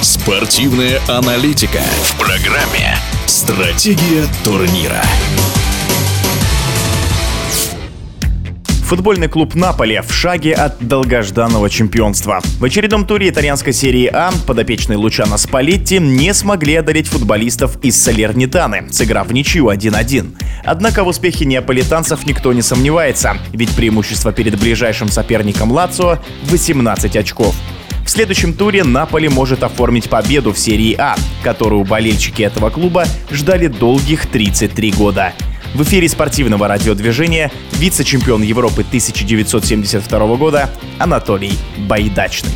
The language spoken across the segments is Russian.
Спортивная аналитика в программе «Стратегия турнира». Футбольный клуб Наполе в шаге от долгожданного чемпионства. В очередном туре итальянской серии А подопечные Лучано Спалетти не смогли одолеть футболистов из Салернитаны, сыграв в ничью 1-1. Однако в успехе неаполитанцев никто не сомневается, ведь преимущество перед ближайшим соперником Лацио 18 очков. В следующем туре Наполи может оформить победу в серии А, которую болельщики этого клуба ждали долгих 33 года. В эфире спортивного радиодвижения вице-чемпион Европы 1972 года Анатолий Байдачный.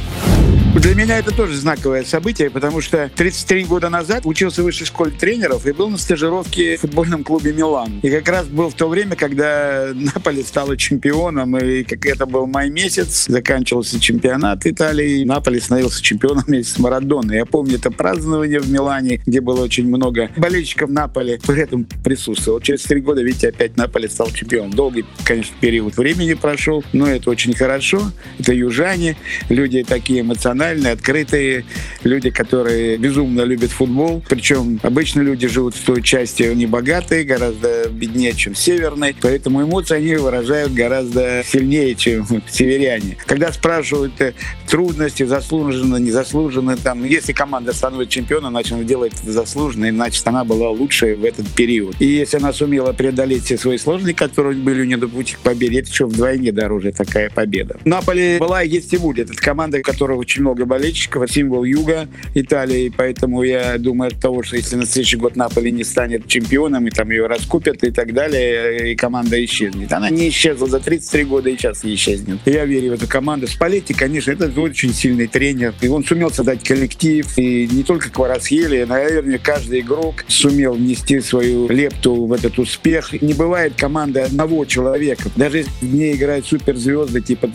Для меня это тоже знаковое событие, потому что 33 года назад учился в высшей школе тренеров и был на стажировке в футбольном клубе «Милан». И как раз был в то время, когда Наполи стала чемпионом, и как это был май месяц, заканчивался чемпионат Италии, и Наполи становился чемпионом вместе с Марадоной. Я помню это празднование в Милане, где было очень много болельщиков Наполи, при этом присутствовал. Через три года, видите, опять Наполи стал чемпионом. Долгий, конечно, период времени прошел, но это очень хорошо. Это южане, люди такие эмоциональные, эмоциональные, открытые люди, которые безумно любят футбол. Причем обычно люди живут в той части не богатые, гораздо беднее, чем северной. Поэтому эмоции они выражают гораздо сильнее, чем северяне. Когда спрашивают э, трудности, заслуженно, незаслуженно, там, если команда становится чемпионом, значит, она делает заслуженно, иначе она была лучшей в этот период. И если она сумела преодолеть все свои сложности, которые были у нее до пути к победе, это еще вдвойне дороже такая победа. Наполе была и есть и будет. Это команда, которая очень много болельщиков, символ юга Италии, поэтому я думаю от того, что если на следующий год Наполи не станет чемпионом, и там ее раскупят и так далее, и команда исчезнет. Она не исчезла за 33 года и сейчас не исчезнет. Я верю в эту команду. Спалетти, конечно, это очень сильный тренер, и он сумел создать коллектив, и не только Кварасхели, наверное, каждый игрок сумел внести свою лепту в этот успех. Не бывает команды одного человека. Даже если в ней играют суперзвезды, типа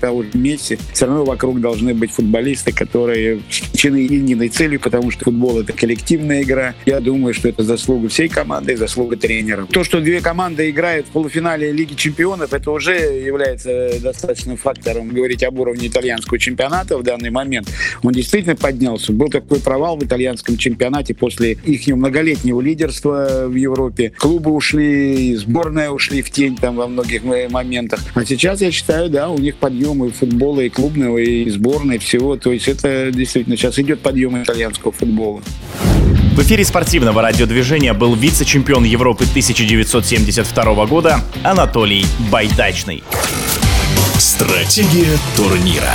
того же Месси, все равно вокруг должны быть футболисты, которые включены единой целью, потому что футбол — это коллективная игра. Я думаю, что это заслуга всей команды и заслуга тренера. То, что две команды играют в полуфинале Лиги чемпионов, это уже является достаточным фактором говорить об уровне итальянского чемпионата в данный момент. Он действительно поднялся. Был такой провал в итальянском чемпионате после их многолетнего лидерства в Европе. Клубы ушли, сборная ушли в тень там во многих моментах. А сейчас, я считаю, да, у них подъем и футбола, и клубного, и сборной, все всего. То есть это действительно сейчас идет подъем итальянского футбола. В эфире спортивного радиодвижения был вице-чемпион Европы 1972 года Анатолий Байдачный. Стратегия турнира.